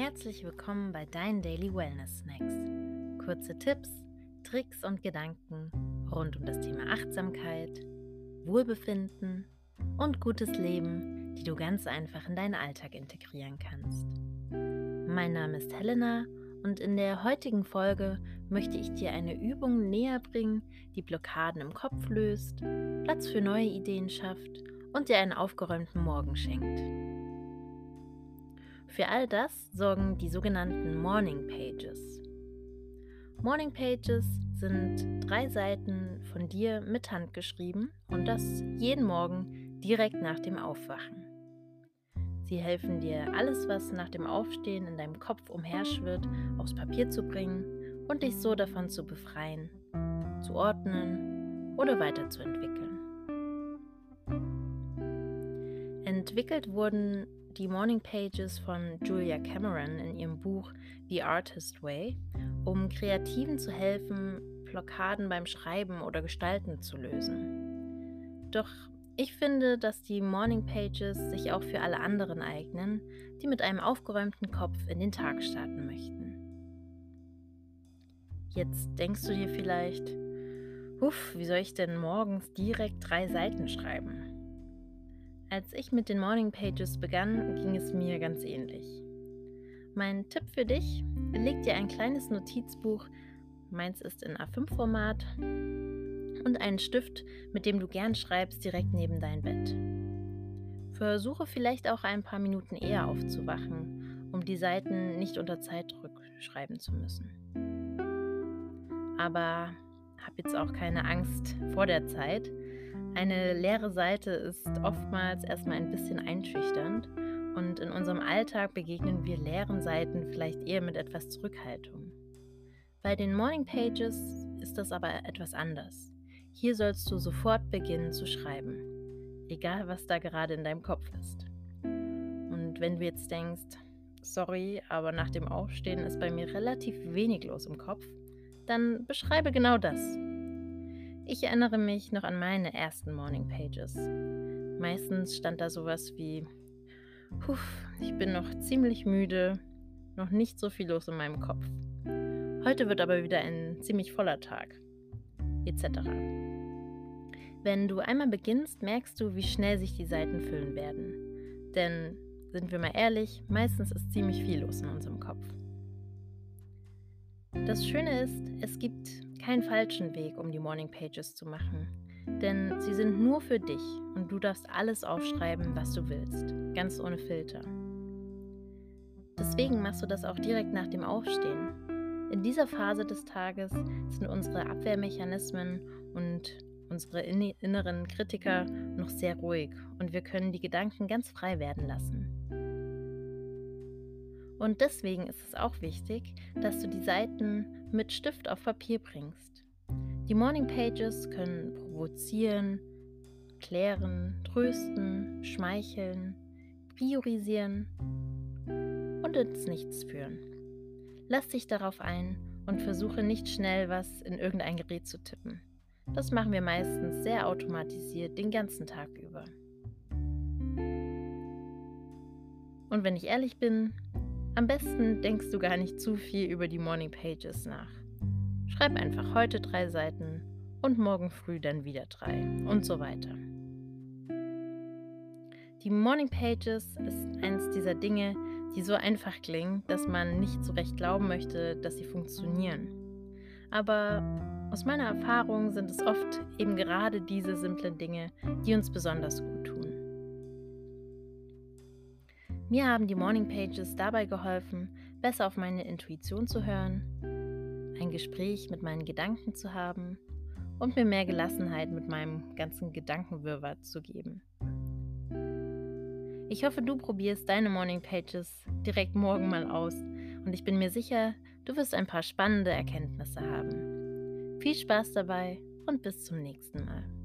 Herzlich willkommen bei deinen Daily Wellness Snacks. Kurze Tipps, Tricks und Gedanken rund um das Thema Achtsamkeit, Wohlbefinden und gutes Leben, die du ganz einfach in deinen Alltag integrieren kannst. Mein Name ist Helena und in der heutigen Folge möchte ich dir eine Übung näher bringen, die Blockaden im Kopf löst, Platz für neue Ideen schafft und dir einen aufgeräumten Morgen schenkt. Für all das sorgen die sogenannten Morning Pages. Morning Pages sind drei Seiten von dir mit Hand geschrieben und das jeden Morgen direkt nach dem Aufwachen. Sie helfen dir, alles, was nach dem Aufstehen in deinem Kopf umherschwirrt, aufs Papier zu bringen und dich so davon zu befreien, zu ordnen oder weiterzuentwickeln. Entwickelt wurden die Morning Pages von Julia Cameron in ihrem Buch The Artist Way, um Kreativen zu helfen, Blockaden beim Schreiben oder Gestalten zu lösen. Doch ich finde, dass die Morning Pages sich auch für alle anderen eignen, die mit einem aufgeräumten Kopf in den Tag starten möchten. Jetzt denkst du dir vielleicht, Uff, wie soll ich denn morgens direkt drei Seiten schreiben? Als ich mit den Morning Pages begann, ging es mir ganz ähnlich. Mein Tipp für dich, leg dir ein kleines Notizbuch, meins ist in A5-Format, und einen Stift, mit dem du gern schreibst, direkt neben dein Bett. Versuche vielleicht auch ein paar Minuten eher aufzuwachen, um die Seiten nicht unter Zeitdruck schreiben zu müssen. Aber hab jetzt auch keine Angst vor der Zeit, eine leere Seite ist oftmals erstmal ein bisschen einschüchternd und in unserem Alltag begegnen wir leeren Seiten vielleicht eher mit etwas Zurückhaltung. Bei den Morning Pages ist das aber etwas anders. Hier sollst du sofort beginnen zu schreiben, egal was da gerade in deinem Kopf ist. Und wenn du jetzt denkst, sorry, aber nach dem Aufstehen ist bei mir relativ wenig los im Kopf, dann beschreibe genau das. Ich erinnere mich noch an meine ersten Morning Pages. Meistens stand da sowas wie, ich bin noch ziemlich müde, noch nicht so viel los in meinem Kopf. Heute wird aber wieder ein ziemlich voller Tag, etc. Wenn du einmal beginnst, merkst du, wie schnell sich die Seiten füllen werden. Denn, sind wir mal ehrlich, meistens ist ziemlich viel los in unserem Kopf. Das Schöne ist, es gibt keinen falschen Weg, um die Morning Pages zu machen. Denn sie sind nur für dich und du darfst alles aufschreiben, was du willst, ganz ohne Filter. Deswegen machst du das auch direkt nach dem Aufstehen. In dieser Phase des Tages sind unsere Abwehrmechanismen und unsere inneren Kritiker noch sehr ruhig und wir können die Gedanken ganz frei werden lassen. Und deswegen ist es auch wichtig, dass du die Seiten mit Stift auf Papier bringst. Die Morning Pages können provozieren, klären, trösten, schmeicheln, priorisieren und ins Nichts führen. Lass dich darauf ein und versuche nicht schnell was in irgendein Gerät zu tippen. Das machen wir meistens sehr automatisiert den ganzen Tag über. Und wenn ich ehrlich bin, am besten denkst du gar nicht zu viel über die Morning Pages nach. Schreib einfach heute drei Seiten und morgen früh dann wieder drei und so weiter. Die Morning Pages ist eines dieser Dinge, die so einfach klingen, dass man nicht so recht glauben möchte, dass sie funktionieren. Aber aus meiner Erfahrung sind es oft eben gerade diese simplen Dinge, die uns besonders gut Mir haben die Morning Pages dabei geholfen, besser auf meine Intuition zu hören, ein Gespräch mit meinen Gedanken zu haben und mir mehr Gelassenheit mit meinem ganzen Gedankenwirrwarr zu geben. Ich hoffe, du probierst deine Morning Pages direkt morgen mal aus und ich bin mir sicher, du wirst ein paar spannende Erkenntnisse haben. Viel Spaß dabei und bis zum nächsten Mal.